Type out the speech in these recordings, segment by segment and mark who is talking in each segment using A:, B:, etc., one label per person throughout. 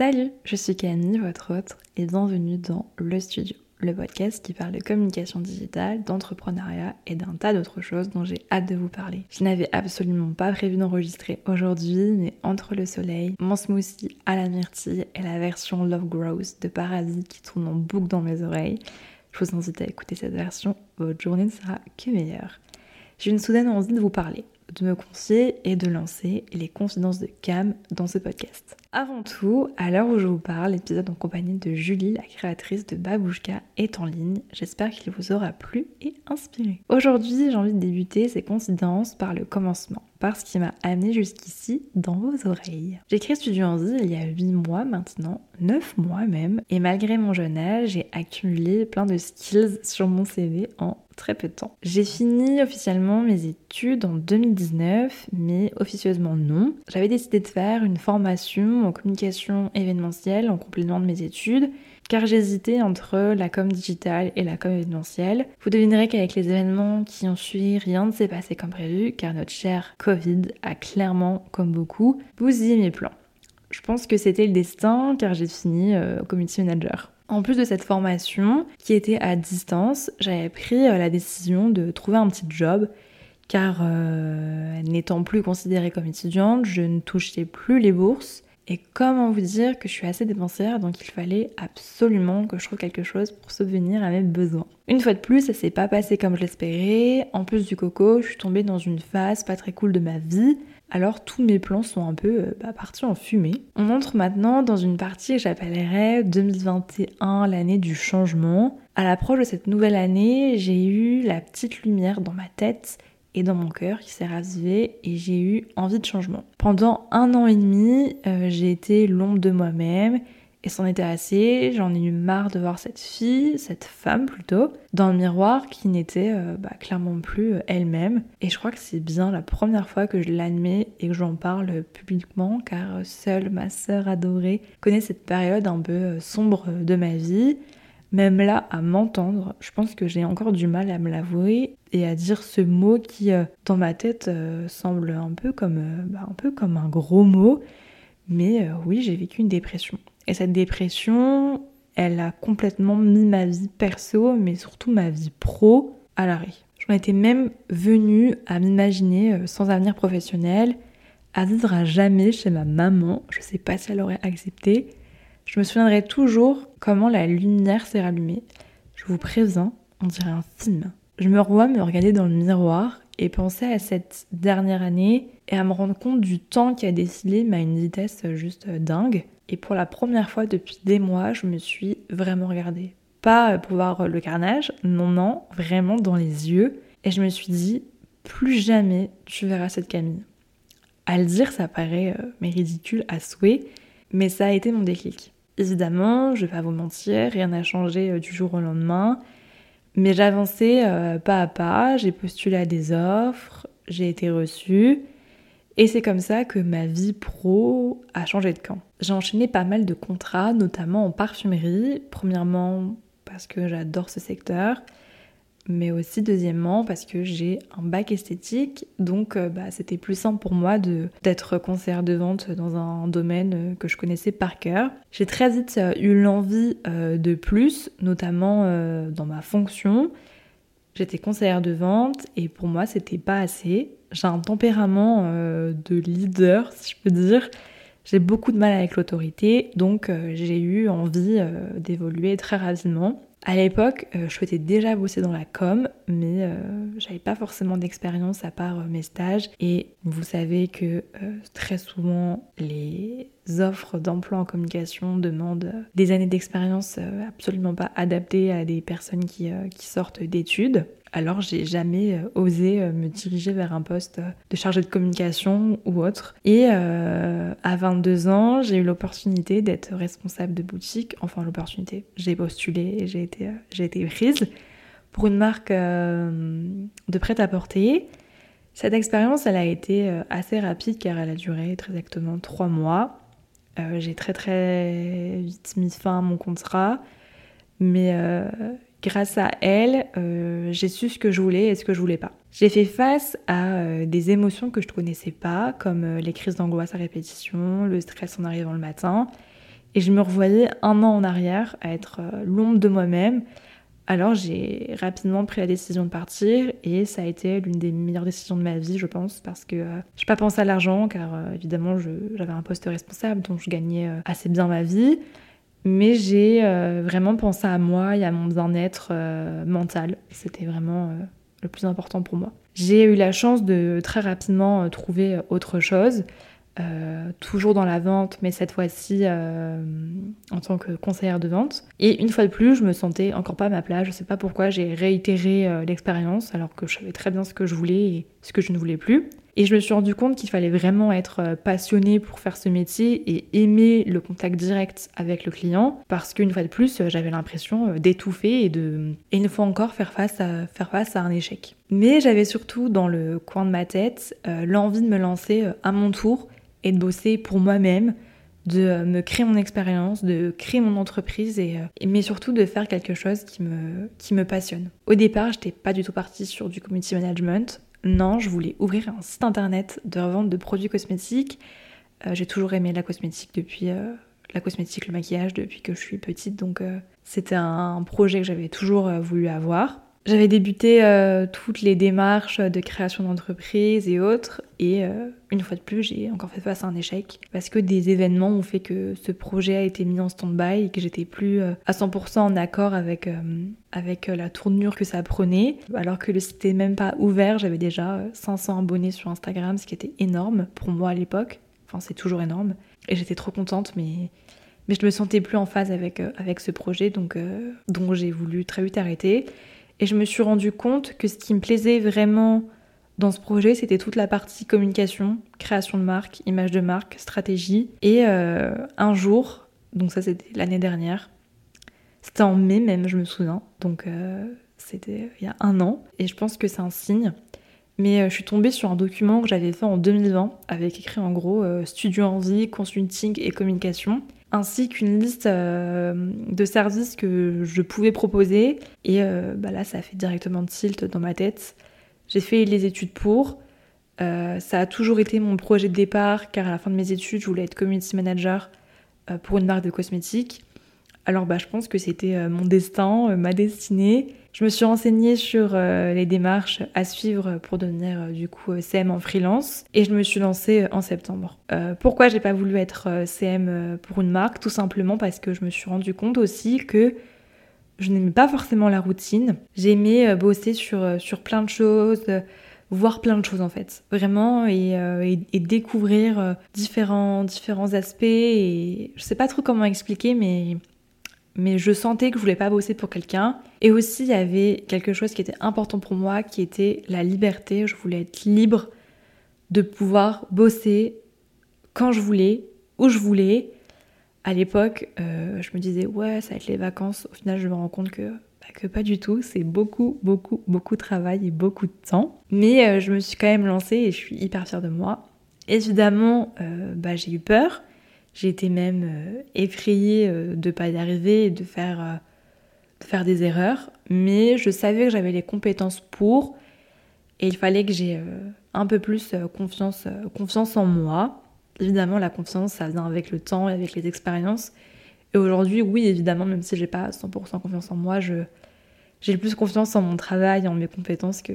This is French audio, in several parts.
A: Salut, je suis Camille, votre hôte, et bienvenue dans Le Studio, le podcast qui parle de communication digitale, d'entrepreneuriat et d'un tas d'autres choses dont j'ai hâte de vous parler. Je n'avais absolument pas prévu d'enregistrer aujourd'hui, mais entre le soleil, mon smoothie à la myrtille et la version Love Grows de Paradis qui tourne en boucle dans mes oreilles, je vous invite à écouter cette version, votre journée ne sera que meilleure. J'ai une soudaine envie de vous parler de me confier et de lancer les confidences de Cam dans ce podcast. Avant tout, à l'heure où je vous parle, l'épisode en compagnie de Julie, la créatrice de Babouchka, est en ligne. J'espère qu'il vous aura plu et inspiré. Aujourd'hui, j'ai envie de débuter ces confidences par le commencement, par ce qui m'a amené jusqu'ici dans vos oreilles. J'ai créé Studio Anzi il y a 8 mois maintenant, 9 mois même, et malgré mon jeune âge, j'ai accumulé plein de skills sur mon CV en très peu de temps. J'ai fini officiellement mes études en 2019, mais officieusement non. J'avais décidé de faire une formation en communication événementielle en complément de mes études car j'hésitais entre la com digitale et la com événementielle. Vous devinerez qu'avec les événements qui ont suivi, rien ne s'est passé comme prévu, car notre cher Covid a clairement, comme beaucoup, bousillé mes plans. Je pense que c'était le destin, car j'ai fini euh, community manager. En plus de cette formation qui était à distance, j'avais pris euh, la décision de trouver un petit job car euh, n'étant plus considérée comme étudiante, je ne touchais plus les bourses. Et comment vous dire que je suis assez dépensière, donc il fallait absolument que je trouve quelque chose pour subvenir à mes besoins. Une fois de plus, ça s'est pas passé comme je l'espérais. En plus du coco, je suis tombée dans une phase pas très cool de ma vie alors tous mes plans sont un peu euh, bah, partis en fumée. On entre maintenant dans une partie que j'appellerais 2021, l'année du changement. À l'approche de cette nouvelle année, j'ai eu la petite lumière dans ma tête et dans mon cœur qui s'est ravivée et j'ai eu envie de changement. Pendant un an et demi, euh, j'ai été l'ombre de moi-même et c'en était assez, j'en ai eu marre de voir cette fille, cette femme plutôt, dans le miroir qui n'était euh, bah, clairement plus euh, elle-même. Et je crois que c'est bien la première fois que je l'admets et que j'en parle publiquement, car seule ma sœur adorée connaît cette période un peu sombre de ma vie. Même là, à m'entendre, je pense que j'ai encore du mal à me l'avouer et à dire ce mot qui, dans ma tête, semble un peu comme, bah, un peu comme un gros mot. Mais oui, j'ai vécu une dépression. Et cette dépression, elle a complètement mis ma vie perso, mais surtout ma vie pro, à l'arrêt. J'en étais même venue à m'imaginer euh, sans avenir professionnel, à vivre à jamais chez ma maman. Je sais pas si elle aurait accepté. Je me souviendrai toujours comment la lumière s'est rallumée. Je vous préviens, on dirait un film. Je me revois me regarder dans le miroir et penser à cette dernière année et à me rendre compte du temps qui a défilé à une vitesse juste dingue. Et pour la première fois depuis des mois, je me suis vraiment regardée. Pas pour voir le carnage, non, non, vraiment dans les yeux. Et je me suis dit, plus jamais tu verras cette Camille. À le dire, ça paraît euh, mais ridicule à souhait, mais ça a été mon déclic. Évidemment, je vais pas vous mentir, rien n'a changé euh, du jour au lendemain, mais j'avançais euh, pas à pas, j'ai postulé à des offres, j'ai été reçue, et c'est comme ça que ma vie pro a changé de camp. J'ai enchaîné pas mal de contrats, notamment en parfumerie. Premièrement parce que j'adore ce secteur, mais aussi deuxièmement parce que j'ai un bac esthétique, donc euh, bah, c'était plus simple pour moi d'être conseillère de vente dans un domaine euh, que je connaissais par cœur. J'ai très vite euh, eu l'envie de plus, notamment dans ma fonction. J'étais conseillère de vente et pour moi c'était pas assez j'ai un tempérament de leader, si je peux dire. J'ai beaucoup de mal avec l'autorité, donc euh, j'ai eu envie euh, d'évoluer très rapidement. À l'époque, je souhaitais déjà bosser dans la com, mais j'avais pas forcément d'expérience à part mes stages. Et vous savez que très souvent, les offres d'emploi en communication demandent des années d'expérience absolument pas adaptées à des personnes qui sortent d'études alors j'ai jamais euh, osé euh, me diriger vers un poste euh, de chargé de communication ou autre. Et à 22 ans, j'ai eu l'opportunité d'être responsable de boutique. Enfin l'opportunité, j'ai postulé et j'ai été, j'ai été prise pour une marque de prêt-à-porter. Cette expérience, elle a été assez rapide car elle a duré très exactement trois mois. j'ai très très vite mis fin à mon contrat, mais grâce à elle, euh, j'ai su ce que je voulais et ce que je voulais pas. J'ai fait face à euh, des émotions que je ne connaissais pas, comme euh, les crises d'angoisse à répétition, le stress en arrivant le matin. Et je me revoyais un an en arrière à être l'ombre de moi-même. Alors j'ai rapidement pris la décision de partir et ça a été l'une des meilleures décisions de ma vie, je pense, parce que je n'ai pas pensé à l'argent, car évidemment j'avais un poste responsable, donc je gagnais assez bien ma vie. Mais j'ai vraiment pensé à moi et à mon bien-être mental. C'était vraiment le plus important pour moi. J'ai eu la chance de très rapidement trouver autre chose. Euh, toujours dans la vente, mais cette fois-ci euh, en tant que conseillère de vente. Et une fois de plus, je me sentais encore pas à ma place. Je sais pas pourquoi j'ai réitéré euh, l'expérience alors que je savais très bien ce que je voulais et ce que je ne voulais plus. Et je me suis rendu compte qu'il fallait vraiment être passionné pour faire ce métier et aimer le contact direct avec le client parce qu'une fois de plus, j'avais l'impression d'étouffer et de, et une fois encore, faire face à, faire face à un échec. Mais j'avais surtout dans le coin de ma tête l'envie de me lancer à mon tour et de bosser pour moi-même, de euh, me créer mon expérience, de créer mon entreprise et, euh, mais surtout de faire quelque chose qui me, qui me passionne. Au départ, je n'étais pas du tout partie sur du community management. Non, je voulais ouvrir un site internet de revente de produits cosmétiques. Euh, j'ai toujours aimé la cosmétique depuis la cosmétique, le maquillage depuis que je suis petite, donc c'était un projet que j'avais toujours voulu avoir. J'avais débuté euh, toutes les démarches de création d'entreprise et autres, et euh, une fois de plus, j'ai encore fait face à un échec parce que des événements ont fait que ce projet a été mis en stand-by et que j'étais plus euh, à 100% en accord avec, avec la tournure que ça prenait. Alors que le site n'était même pas ouvert, j'avais déjà 500 abonnés sur Instagram, ce qui était énorme pour moi à l'époque. Enfin, c'est toujours énorme. Et j'étais trop contente, mais mais je me sentais plus en phase avec, avec ce projet, donc, donc j'ai voulu très vite arrêter. Et je me suis rendu compte que ce qui me plaisait vraiment dans ce projet, c'était toute la partie communication, création de marque, image de marque, stratégie. Et euh, un jour, donc ça c'était l'année dernière, c'était en mai même, je me souviens, donc euh, c'était il y a un an, et je pense que c'est un signe. Mais euh, je suis tombée sur un document que j'avais fait en 2020 avec écrit en gros studio en vie, consulting et communication ainsi qu'une liste euh, de services que je pouvais proposer. Et euh, bah là, ça a fait directement tilt dans ma tête. J'ai fait les études pour. Euh, ça a toujours été mon projet de départ, car à la fin de mes études, je voulais être community manager pour une marque de cosmétiques. Alors bah, je pense que c'était mon destin, ma destinée. Je me suis renseignée sur euh, les démarches à suivre pour devenir euh, du coup euh, CM en freelance et je me suis lancée en septembre. pourquoi j'ai pas voulu être CM pour une marque? Tout simplement parce que je me suis rendu compte aussi que je n'aimais pas forcément la routine. J'aimais bosser sur, sur plein de choses, voir plein de choses en fait, vraiment, et, et, découvrir différents, différents aspects. Et je sais pas trop comment expliquer, mais mais je sentais que je voulais pas bosser pour quelqu'un. Et aussi, il y avait quelque chose qui était important pour moi, qui était la liberté. Je voulais être libre de pouvoir bosser quand je voulais, où je voulais. À l'époque, euh, je me disais, ouais, ça va être les vacances. Au final, je me rends compte que, bah, que pas du tout. C'est beaucoup, beaucoup, beaucoup de travail et beaucoup de temps. Mais euh, je me suis quand même lancée et je suis hyper fière de moi. Évidemment, euh, bah, j'ai eu peur. Été même euh, effrayée euh, de ne pas y arriver et de faire, euh, de faire des erreurs, mais je savais que j'avais les compétences pour et il fallait que j'ai un peu plus confiance, confiance en moi. Évidemment, la confiance, ça vient avec le temps et avec les expériences. Et aujourd'hui, oui, évidemment, même si j'ai pas 100% confiance en moi, je, j'ai plus confiance en mon travail, en mes compétences que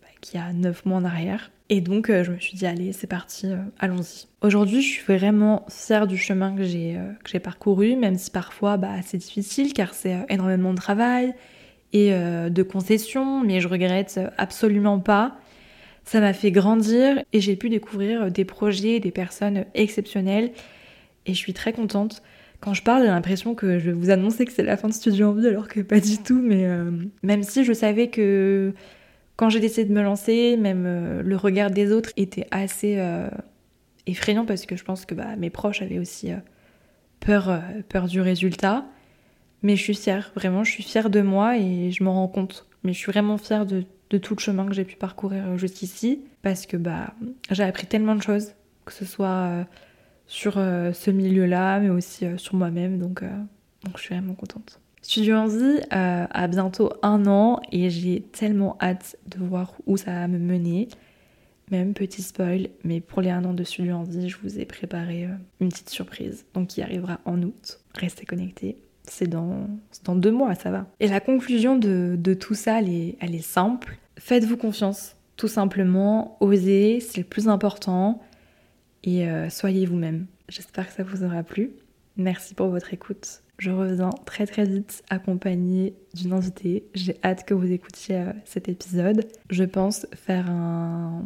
A: bah, qu'il y a 9 mois en arrière. Et donc, euh, je me suis dit, allez, c'est parti, euh, allons-y. Aujourd'hui, je suis vraiment fière du chemin que j'ai euh, parcouru, même si parfois bah, c'est difficile car c'est énormément de travail et de concessions, mais je regrette absolument pas. Ça m'a fait grandir et j'ai pu découvrir des projets, des personnes exceptionnelles et je suis très contente. Quand je parle, j'ai l'impression que je vais vous annoncer que c'est la fin de Studio en vie alors que pas du tout, mais même si je savais que quand j'ai décidé de me lancer, même euh, le regard des autres était assez euh, effrayant parce que je pense que bah, mes proches avaient aussi euh, peur, peur du résultat. Mais je suis fière, vraiment, je suis fière de moi et je m'en rends compte. Mais je suis vraiment fière de, tout le chemin que j'ai pu parcourir jusqu'ici parce que bah, j'ai appris tellement de choses, que ce soit sur ce milieu-là, mais aussi sur moi-même. Donc, donc je suis vraiment contente. Studio Anzi euh, a bientôt un an et j'ai tellement hâte de voir où ça va me mener. Même petit spoil, mais pour les un an de Studio Envie, je vous ai préparé euh, une petite surprise, donc qui arrivera en août. Restez connectés. C'est dans, dans deux mois, ça va. Et la conclusion de, tout ça, elle est, elle est simple. Faites-vous confiance, tout simplement. Osez, c'est le plus important. Et euh, soyez vous-même. J'espère que ça vous aura plu. Merci pour votre écoute. Je reviens très très vite accompagnée d'une invitée. J'ai hâte que vous écoutiez euh, cet épisode. Je pense faire un,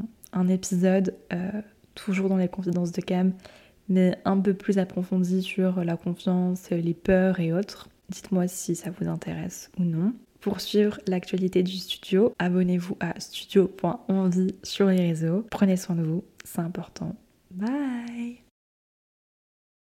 A: épisode euh, toujours dans les confidences de Cam, mais un peu plus approfondi sur la confiance, les peurs et autres. Dites-moi si ça vous intéresse ou non. Pour suivre l'actualité du studio, abonnez-vous à studio.envie sur les réseaux. Prenez soin de vous, c'est important. Bye